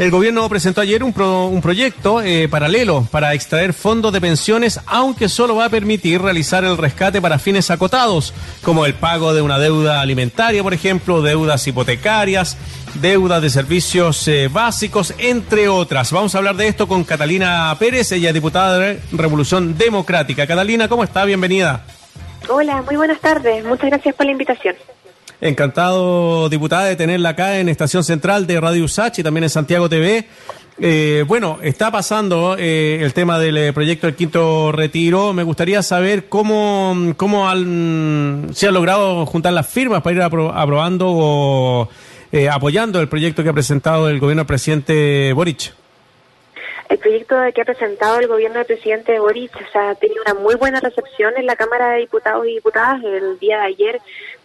El gobierno presentó ayer un, un proyecto eh, paralelo para extraer fondos de pensiones, aunque solo va a permitir realizar el rescate para fines acotados, como el pago de una deuda alimentaria, por ejemplo, deudas hipotecarias, deudas de servicios eh, básicos, entre otras. Vamos a hablar de esto con Catalina Pérez, ella es diputada de Revolución Democrática. Catalina, ¿cómo está? Bienvenida. Hola, muy buenas tardes. Muchas gracias por la invitación. Encantado, diputada, de tenerla acá en Estación Central de Radio USACH y también en Santiago TV. Eh, bueno, está pasando eh, el tema del eh, proyecto del quinto retiro. Me gustaría saber cómo, cómo se ha logrado juntar las firmas para ir aprobando o apoyando el proyecto que ha presentado el gobierno del presidente Boric. El proyecto que ha presentado el gobierno del presidente Boric o sea, ha tenido una muy buena recepción en la Cámara de Diputados y Diputadas. El día de ayer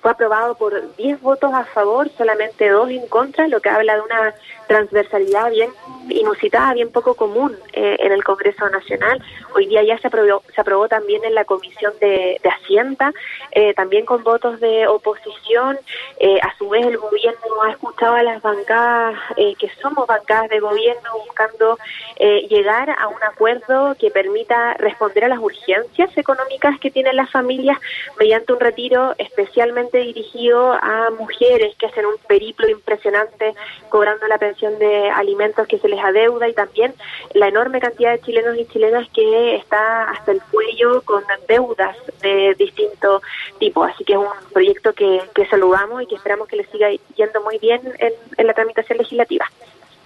fue aprobado por 10 votos a favor, solamente dos en contra, lo que habla de una transversalidad bien inusitada, bien poco común eh, en el Congreso Nacional. Hoy día ya se aprobó, se aprobó también en la Comisión de, Hacienda, eh, también con votos de oposición. Eh, a su vez, el gobierno ha escuchado a las bancadas, que somos bancadas de gobierno, buscando llegar a un acuerdo que permita responder a las urgencias económicas que tienen las familias mediante un retiro especialmente dirigido a mujeres que hacen un periplo impresionante cobrando la pensión de alimentos que se les adeuda y también la enorme cantidad de chilenos y chilenas que está hasta el cuello con deudas de distinto tipo. Así que es un proyecto que, saludamos y que esperamos que le siga yendo muy bien en, la tramitación legislativa.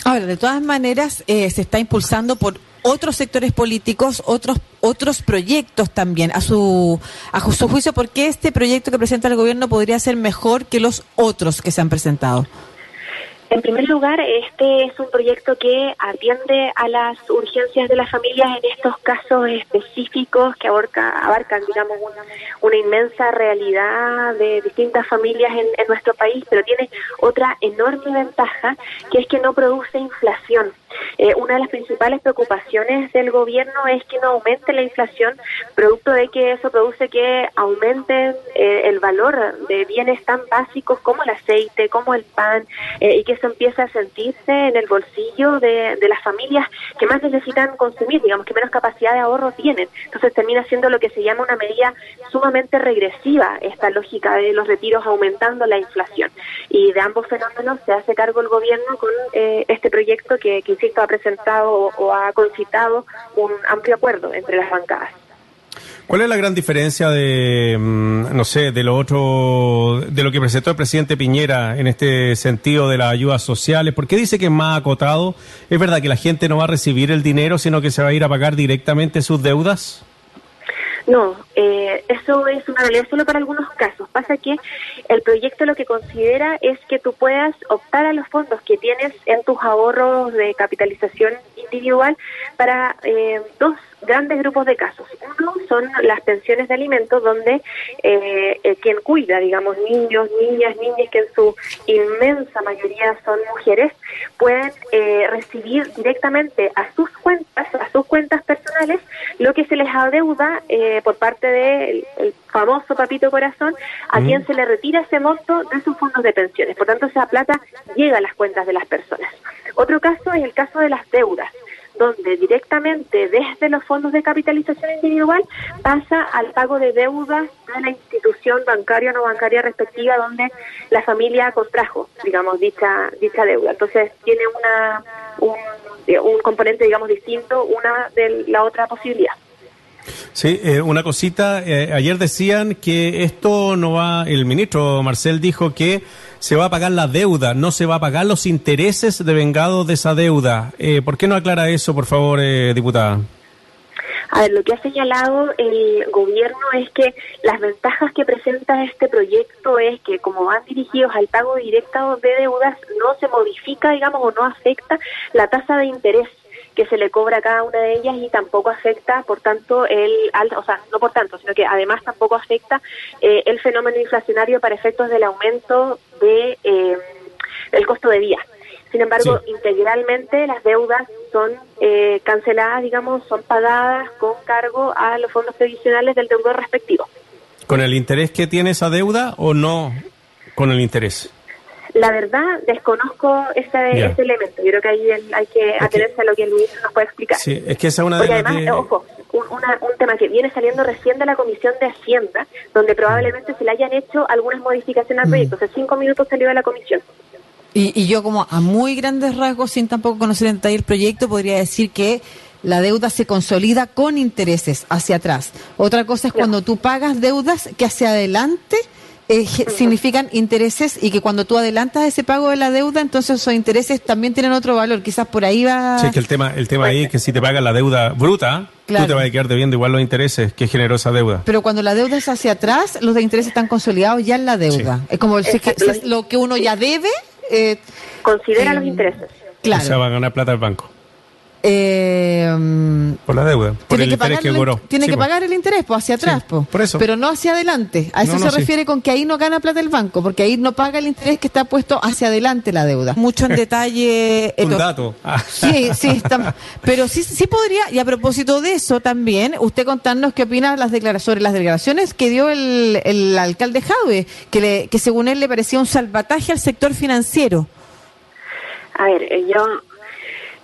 Ahora, de todas maneras, eh, se está impulsando por otros sectores políticos, otros otros proyectos también. A su, a su juicio, ¿por qué este proyecto que presenta el gobierno podría ser mejor que los otros que se han presentado? En primer lugar, este es un proyecto que atiende a las urgencias de las familias en estos casos específicos que abarcan, digamos, una, inmensa realidad de distintas familias en, en nuestro país, pero tiene otra enorme ventaja, que es que no produce inflación. Eh, una de las principales preocupaciones del gobierno es que no aumente la inflación, producto de que eso produce que aumente eh, el valor de bienes tan básicos como el aceite, como el pan, eh, y que eso empiece a sentirse en el bolsillo de, las familias que más necesitan consumir, digamos, que menos capacidad de ahorro tienen. Entonces termina siendo lo que se llama una medida sumamente regresiva, esta lógica de los retiros aumentando la inflación. Y de ambos fenómenos se hace cargo el gobierno con este proyecto que ha presentado o ha concitado un amplio acuerdo entre las bancadas. ¿Cuál es la gran diferencia de, mm, no sé, de lo otro, de lo que presentó el presidente Piñera en este sentido de las ayudas sociales? ¿Por qué dice que es más acotado? ¿Es verdad que la gente no va a recibir el dinero, sino que se va a ir a pagar directamente sus deudas? No, eh, eso es una realidad solo para algunos casos. Pasa que el proyecto lo que considera es que tú puedas optar a los fondos que tienes en tus ahorros de capitalización individual para eh, dos grandes grupos de casos. Uno son las pensiones de alimentos, donde eh, eh, quien cuida, digamos, niños, niñas, niñas, que en su inmensa mayoría son mujeres, pueden eh, recibir directamente a sus cuentas, a sus cuentas se les adeuda por parte del famoso papito corazón, a mm. quien se le retira ese monto de sus fondos de pensiones. Por tanto, esa plata llega a las cuentas de las personas. Otro caso es el caso de las deudas donde directamente desde los fondos de capitalización individual pasa al pago de deudas de la institución bancaria o no bancaria respectiva donde la familia contrajo, digamos, dicha dicha deuda. Entonces tiene una un, componente, digamos, distinto una de la otra posibilidad. Sí, eh, una cosita. Eh, ayer decían que esto no va. El ministro Marcel dijo que se va a pagar la deuda, no se va a pagar los intereses de vengado de esa deuda. Eh, ¿Por qué no aclara eso, por favor, eh, diputada? A ver, lo que ha señalado el gobierno es que las ventajas que presenta este proyecto es que como van dirigidos al pago directo de deudas, no se modifica, digamos, o no afecta la tasa de interés que se le cobra a cada una de ellas y tampoco afecta, por tanto, el, o sea, no por tanto, sino que además tampoco afecta eh, el fenómeno inflacionario para efectos del aumento de eh, el costo de vida. Sin embargo, integralmente las deudas son eh, canceladas, digamos, son pagadas con cargo a los fondos previsionales del deudor respectivo. ¿Con el interés que tiene esa deuda o no con el interés? La verdad, desconozco ese, ese elemento. Yo creo que ahí hay que atenerse a lo que el ministro nos puede explicar. Sí, es que esa es una de además, ojo, un, un tema que viene saliendo recién de la Comisión de Hacienda, donde probablemente se le hayan hecho algunas modificaciones al mm. proyecto. Hace cinco minutos salió de la Comisión. Y, y yo como a muy grandes rasgos, sin tampoco conocer en detalle el proyecto, podría decir que la deuda se consolida con intereses hacia atrás. Otra cosa es cuando tú pagas deudas que hacia adelante eh, significan intereses y que cuando tú adelantas ese pago de la deuda, entonces esos intereses también tienen otro valor. Quizás por ahí va. Sí, es que el tema, el tema ahí es que si te pagas la deuda bruta, tú te vas a quedar debiendo igual los intereses que generó esa deuda. Pero cuando la deuda es hacia atrás, los de intereses están consolidados ya en la deuda. Es como si, es lo que uno ya debe. Eh, Considera los intereses. Claro. O sea, va a ganar plata el banco. Eh, por la deuda, por el interés que cobró. Tiene que pagar el interés, pues hacia atrás, por eso. pero no hacia adelante. A eso se refiere con que ahí no gana plata el banco, porque ahí no paga el interés que está puesto hacia adelante la deuda. Mucho en detalle. Un dato. Sí, sí, pero sí, sí podría, y a propósito de eso también, usted contarnos qué opina las declaraciones, sobre las declaraciones que dio el, el alcalde Jaue, que, le, que según él le parecía un salvataje al sector financiero. A ver, eh, yo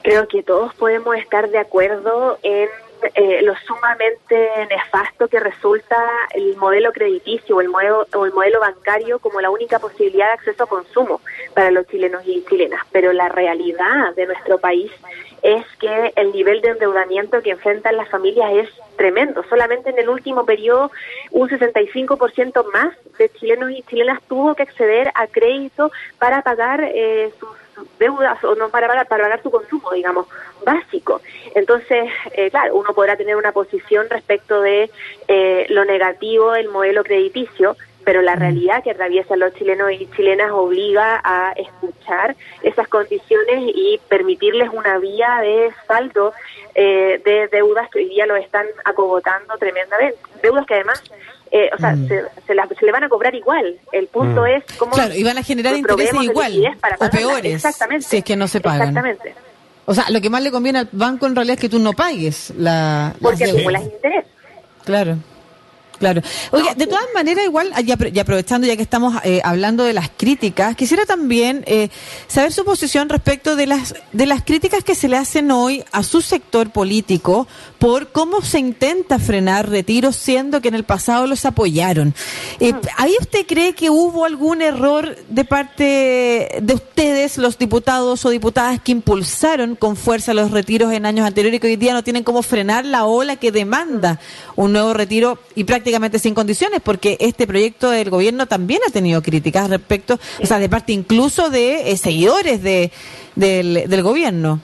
creo que todos podemos estar de acuerdo en eh, lo sumamente nefasto que resulta el modelo crediticio o el modelo, o el modelo bancario como la única posibilidad de acceso a consumo para los chilenos y chilenas. Pero la realidad de nuestro país es que el nivel de endeudamiento que enfrentan las familias es tremendo. Solamente en el último periodo un 65% más de chilenos y chilenas tuvo que acceder a crédito para pagar eh, sus deudas o no para pagar, para pagar su consumo, digamos, básico. Entonces, eh, claro, uno podrá tener una posición respecto de eh, lo negativo del modelo crediticio, pero la realidad que atraviesan los chilenos y chilenas obliga a escuchar esas condiciones y permitirles una vía de saldo eh, de deudas que hoy día lo están acogotando tremendamente. Deudas que además eh, o sea, mm. se, se, le van a cobrar igual. El punto mm. es cómo... Claro, y van a generar intereses igual o peores Exactamente. si es que no se pagan. Exactamente. O sea, lo que más le conviene al banco en realidad es que tú no pagues la... Porque acumulas interés. Claro. Claro. Oye, de todas maneras, igual, y aprovechando ya que estamos eh, hablando de las críticas, quisiera también eh, saber su posición respecto de las, de las críticas que se le hacen hoy a su sector político por cómo se intenta frenar retiros, siendo que en el pasado los apoyaron. Eh. ¿Ahí usted cree que hubo algún error de parte de ustedes, los diputados o diputadas que impulsaron con fuerza los retiros en años anteriores y que hoy día no tienen cómo frenar la ola que demanda un nuevo retiro y prácticamente prácticamente sin condiciones, porque este proyecto del gobierno también ha tenido críticas respecto, o sea, de parte incluso de eh, seguidores de, del, del gobierno.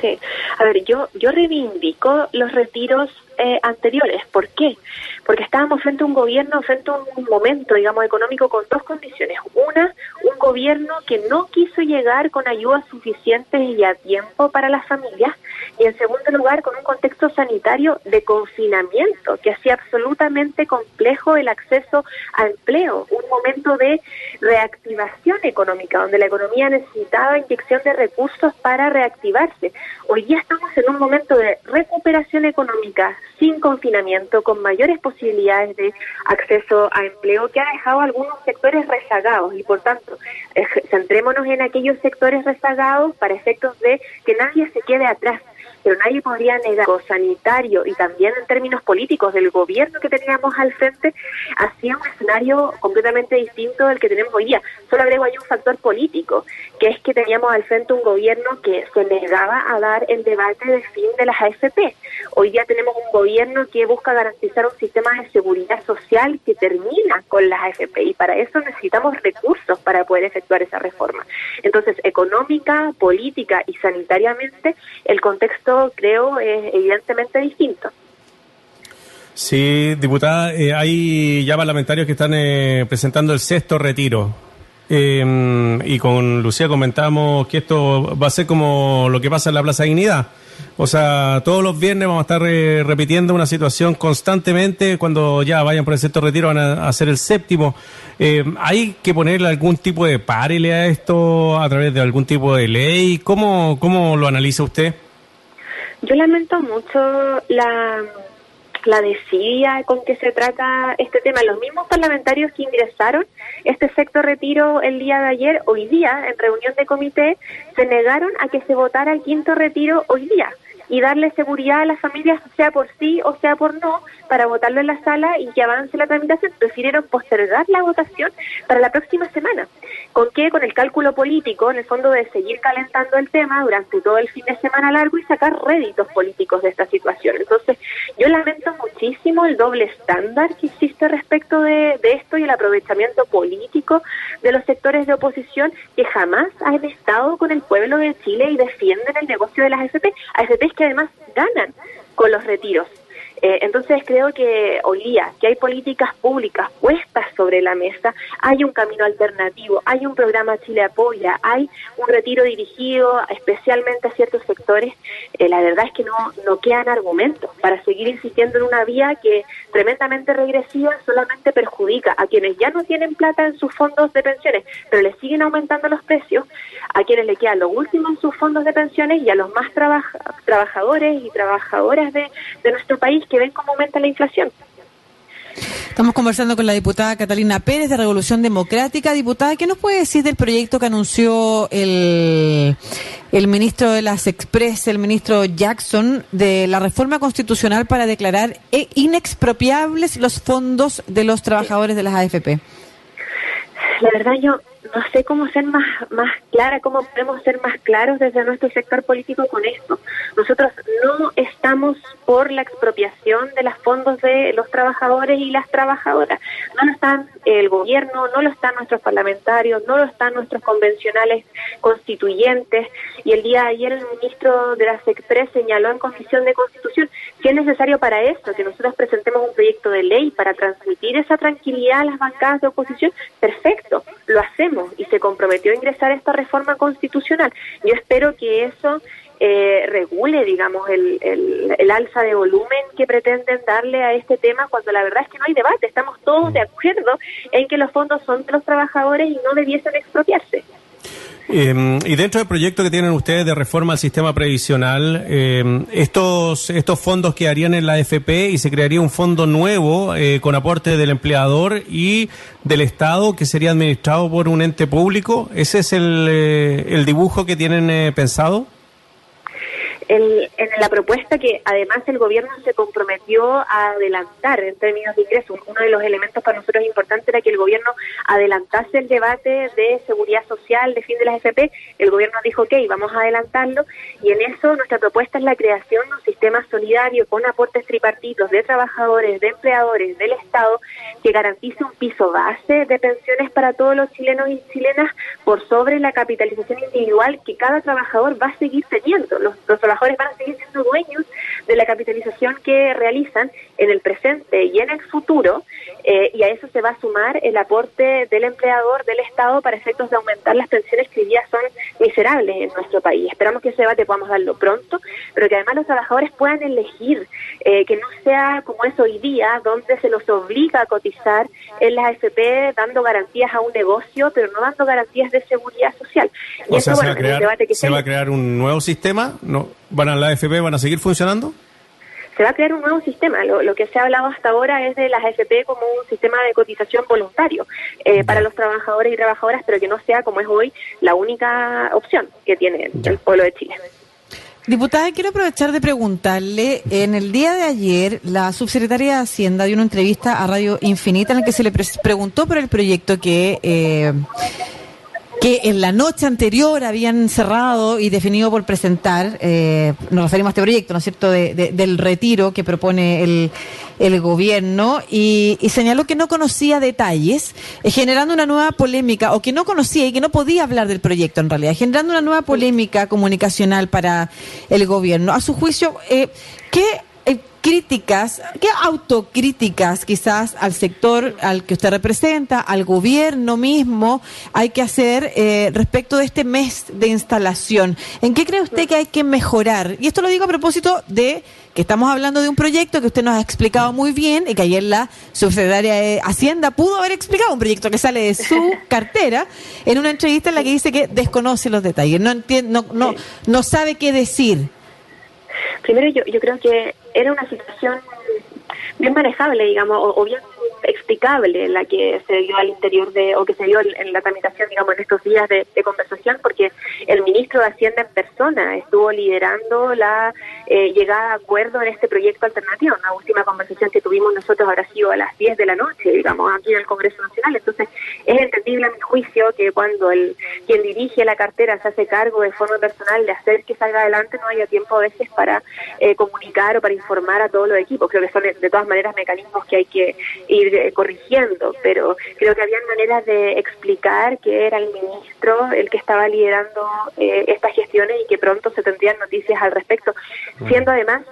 Sí, a ver, yo, yo reivindico los retiros eh, anteriores. ¿Por qué? Porque estábamos frente a un gobierno, frente a un momento, digamos, económico con dos condiciones. Una, un gobierno que no quiso llegar con ayudas suficientes y a tiempo para las familias. Y en segundo lugar, con un contexto sanitario de confinamiento que hacía absolutamente complejo el acceso a empleo. Un momento de reactivación económica, donde la economía necesitaba inyección de recursos para reactivarse. Hoy ya estamos en un momento de recuperación económica sin confinamiento, con mayores posibilidades de acceso a empleo, que ha dejado algunos sectores rezagados y por tanto centrémonos en aquellos sectores rezagados para efectos de que nadie se quede atrás pero nadie podría negar sanitario y también en términos políticos del gobierno que teníamos al frente, hacía un escenario completamente distinto del que tenemos hoy día. Solo agrego ahí un factor político, que es que teníamos al frente un gobierno que se negaba a dar el debate de fin de las AFP. Hoy día tenemos un gobierno que busca garantizar un sistema de seguridad social que termina con las AFP y para eso necesitamos recursos para poder efectuar esa reforma. Entonces, económica, política y sanitariamente, el contexto creo es evidentemente distinto. Sí, diputada, eh, hay ya parlamentarios que están eh, presentando el sexto retiro. Em, y con Lucía comentamos que esto va a ser como lo que pasa en la Plaza Dignidad. O sea, todos los viernes vamos a estar eh, repitiendo una situación constantemente. Cuando ya vayan por el sexto retiro van a, hacer el séptimo. Em, ¿Hay que ponerle algún tipo de párele a esto a través de algún tipo de ley? ¿Cómo, cómo lo analiza usted? Yo lamento mucho la la desidia con que se trata este tema. Los mismos parlamentarios que ingresaron este efecto retiro el día de ayer, hoy día, en reunión de comité, se negaron a que se votara el quinto retiro hoy día y darle seguridad a las familias, sea por sí o sea por no, para votarlo en la sala y que avance la tramitación. Prefirieron postergar la votación para la próxima semana. ¿Con qué? Con el cálculo político, en el fondo de seguir calentando el tema durante todo el fin de semana largo y sacar réditos políticos de esta situación. Entonces, yo lamento muchísimo el doble estándar que existe respecto de, esto y el aprovechamiento político de los sectores de oposición que jamás han estado con el pueblo de Chile y defienden el negocio de las AFP. AFP que además ganan con los retiros. Eh, entonces creo que hoy día que hay políticas públicas puestas sobre la mesa, hay un camino alternativo, hay un programa Chile Apoya, hay un retiro dirigido especialmente a ciertos sectores, eh, la verdad es que no, no quedan argumentos para seguir insistiendo en una vía que tremendamente regresiva solamente perjudica a quienes ya no tienen plata en sus fondos de pensiones, pero les siguen aumentando los precios, a quienes le quedan lo último en sus fondos de pensiones y a los más trabajadores y trabajadoras de, nuestro país que ven cómo aumenta la inflación. Estamos conversando con la diputada Catalina Pérez de Revolución Democrática. Diputada, ¿qué nos puede decir del proyecto que anunció el, el ministro de las Express, el ministro Jackson, de la reforma constitucional para declarar inexpropiables los fondos de los trabajadores de las AFP? La verdad, yo no sé cómo ser más, más clara, cómo podemos ser más claros desde nuestro sector político con esto. Nosotros no estamos por la expropiación de los fondos de los trabajadores y las trabajadoras. No lo están el gobierno, no lo están nuestros parlamentarios, no lo están nuestros convencionales constituyentes. Y el día de ayer el ministro de la SECPRES señaló en Comisión de Constitución que es necesario para esto, que nosotros presentemos un proyecto de ley para transmitir esa tranquilidad a las bancadas de oposición. Perfecto, lo hacemos y se comprometió a ingresar esta reforma constitucional. Yo espero que eso eh, regule, digamos, el, el, alza de volumen que pretenden darle a este tema cuando la verdad es que no hay debate. Estamos todos de acuerdo en que los fondos son de los trabajadores y no debiesen expropiarse. Eh, y dentro del proyecto que tienen ustedes de reforma al sistema previsional, eh, estos, estos fondos quedarían en la AFP y se crearía un fondo nuevo eh, con aporte del empleador y del Estado que sería administrado por un ente público. ¿Ese es el, eh, el dibujo que tienen eh, pensado? en la propuesta que además el gobierno se comprometió a adelantar en términos de ingresos. Uno de los elementos para nosotros importantes era que el gobierno adelantase el debate de seguridad social, de fin de las FP. El gobierno dijo, ok, vamos a adelantarlo y en eso nuestra propuesta es la creación de un sistema solidario con aportes tripartitos de trabajadores, de empleadores, del Estado, que garantice un piso base de pensiones para todos los chilenos y chilenas por sobre la capitalización individual que cada trabajador va a seguir teniendo. Los trabajadores van a seguir siendo dueños de la capitalización que realizan en el presente y en el futuro, eh, y a eso se va a sumar el aporte del empleador, del Estado, para efectos de aumentar las pensiones que hoy día son miserables en nuestro país. Esperamos que ese debate podamos darlo pronto, pero que además los trabajadores puedan elegir, eh, que no sea como es hoy día, donde se los obliga a cotizar en las AFP dando garantías a un negocio, pero no dando garantías de seguridad social. Y eso, bueno, se, va que se va a crear un nuevo sistema, no ¿Van a la AFP van a seguir funcionando? Se va a crear un nuevo sistema. Lo, que se ha hablado hasta ahora es de las AFP como un sistema de cotización voluntario eh, para los trabajadores y trabajadoras, pero que no sea, como es hoy, la única opción que tiene el pueblo de Chile. Diputada, quiero aprovechar de preguntarle, en el día de ayer, la subsecretaria de Hacienda dio una entrevista a Radio Infinita en la que se le preguntó por el proyecto que eh, que en la noche anterior habían cerrado y definido por presentar, eh, nos referimos a este proyecto, ¿no es cierto?, de, del retiro que propone el, el gobierno y, señaló que no conocía detalles, eh, generando una nueva polémica, o que no conocía y que no podía hablar del proyecto en realidad, generando una nueva polémica comunicacional para el gobierno. A su juicio, eh, ¿qué críticas, qué autocríticas quizás al sector al que usted representa, al gobierno mismo, hay que hacer eh, respecto de este mes de instalación? ¿En qué cree usted que hay que mejorar? Y esto lo digo a propósito de que estamos hablando de un proyecto que usted nos ha explicado muy bien y que ayer la subsecretaria de Hacienda pudo haber explicado, un proyecto que sale de su cartera, en una entrevista en la que dice que desconoce los detalles, no, entiende, no, no, no sabe qué decir. Primero, yo, yo creo que era una situación bien manejable, digamos, o, bien explicable la que se dio al interior de, o que se dio en, la tramitación, digamos, en estos días de, conversación, porque el ministro de Hacienda en persona estuvo liderando la eh, llegada a acuerdo en este proyecto alternativo. La última conversación que tuvimos nosotros habrá sido a las 10 de la noche, digamos, aquí en el Congreso Nacional. Entonces, es entendible a mi juicio que cuando el quien dirige la cartera se hace cargo de forma personal de hacer que salga adelante, no haya tiempo a veces para eh, comunicar o para informar a todos los equipos. Creo que son de todas maneras mecanismos que hay que ir eh, corrigiendo, pero creo que había maneras de explicar que era el ministro el que estaba liderando eh, estas gestiones y que pronto se tendrían noticias al respecto, siendo además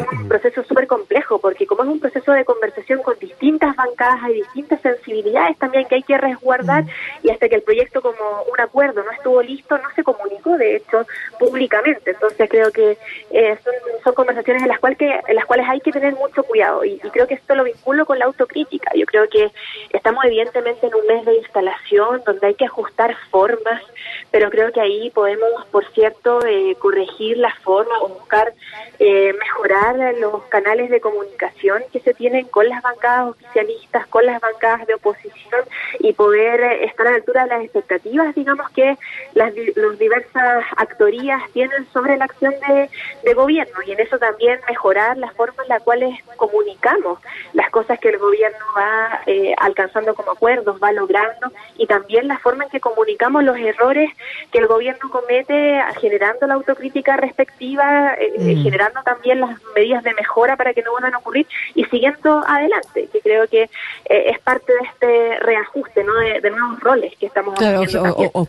un proceso súper complejo, porque como es un proceso de conversación con distintas bancadas, hay distintas sensibilidades también que hay que resguardar, y hasta que el proyecto como un acuerdo no estuvo listo, no se comunicó, de hecho, públicamente. Entonces creo que eh, son, son, conversaciones en las, cual que, en las cuales hay que tener mucho cuidado, y, y creo que esto lo vinculo con la autocrítica. Yo creo que estamos evidentemente en un mes de instalación donde hay que ajustar formas, pero creo que ahí podemos, por cierto, eh, corregir la forma o buscar eh, mejorar los canales de comunicación que se tienen con las bancadas oficialistas, con las bancadas de oposición y poder eh, estar a la altura de las expectativas, digamos, que las, diversas actorías tienen sobre la acción de, gobierno y en eso también mejorar la forma en la cual comunicamos las cosas que el gobierno va alcanzando como acuerdos, va logrando y también la forma en que comunicamos los errores que el gobierno comete generando la autocrítica respectiva, eh, eh, mm. generando también las medidas de mejora para que no vuelvan a ocurrir y siguiendo adelante, que creo que eh, es parte de este reajuste ¿no? de, nuevos roles que estamos haciendo. O,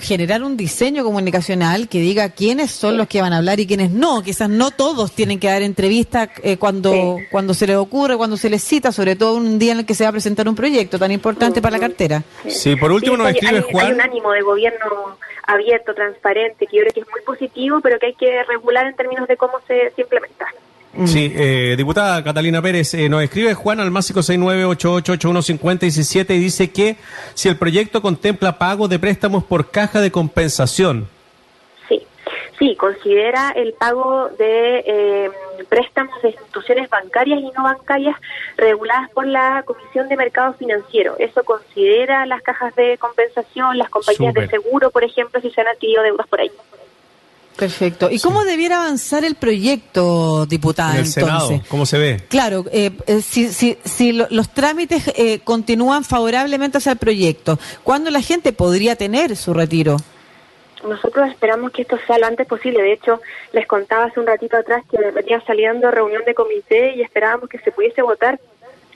generar un diseño comunicacional que diga quiénes son los que van a hablar y quiénes no. Quizás no todos tienen que dar entrevistas cuando, cuando se les ocurre, cuando se les cita, sobre todo un día en el que se va a presentar un proyecto tan importante para la cartera. Sí, por último nos escribe Juan. Hay un ánimo de gobierno abierto, transparente, que yo creo que es muy positivo, pero que hay que regular en términos de cómo se, implementa. Mm. Sí, eh, diputada Catalina Pérez, eh, nos escribe Juan al másico 6988815017 y dice que si el proyecto contempla pago de préstamos por caja de compensación, Sí, considera el pago de eh, préstamos de instituciones bancarias y no bancarias reguladas por la Comisión de Mercado Financiero. Eso considera las cajas de compensación, las compañías de seguro, por ejemplo, si se han adquirido deudas por ahí. Perfecto. ¿Y cómo debiera avanzar el proyecto, diputada? En el Senado, ¿cómo se ve? Claro, eh, eh, si, si, si los trámites continúan favorablemente hacia el proyecto, ¿cuándo la gente podría tener su retiro? nosotros esperamos que esto sea lo antes posible. De hecho, les contaba hace un ratito atrás que venía saliendo reunión de comité y esperábamos que se pudiese votar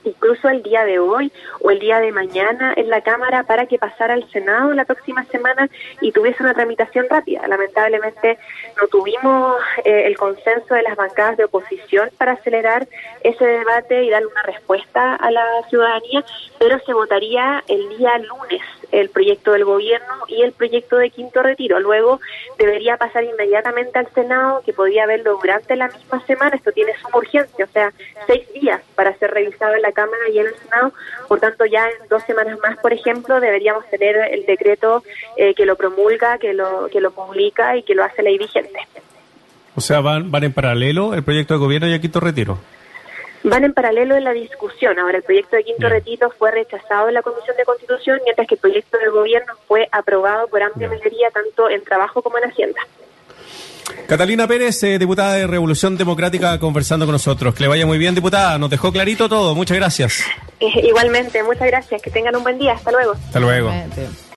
incluso el día de hoy o el día de mañana en la Cámara para que pasara al Senado la próxima semana y tuviese una tramitación rápida. Lamentablemente no tuvimos eh, el consenso de las bancadas de oposición para acelerar ese debate y darle una respuesta a la ciudadanía, pero se votaría el día lunes el proyecto del gobierno y el proyecto de quinto retiro. Luego debería pasar inmediatamente al Senado, que podría verlo durante la misma semana. Esto tiene su urgencia, o sea, seis días para ser revisado en la Cámara y en el Senado. Por tanto, ya en dos semanas más, por ejemplo, deberíamos tener el decreto eh, que lo promulga, que lo, que lo publica y que lo hace ley vigente. O sea, van, van en paralelo el proyecto de gobierno y el quinto retiro van en paralelo en la discusión. Ahora, el proyecto de quinto retiro fue rechazado en la Comisión de Constitución, mientras que el proyecto del gobierno fue aprobado por amplia mayoría tanto en trabajo como en Hacienda. Catalina Pérez, eh, diputada de Revolución Democrática, conversando con nosotros. Que le vaya muy bien, diputada. Nos dejó clarito todo. Muchas gracias. igualmente, muchas gracias. Que tengan un buen día. Hasta luego. Hasta luego.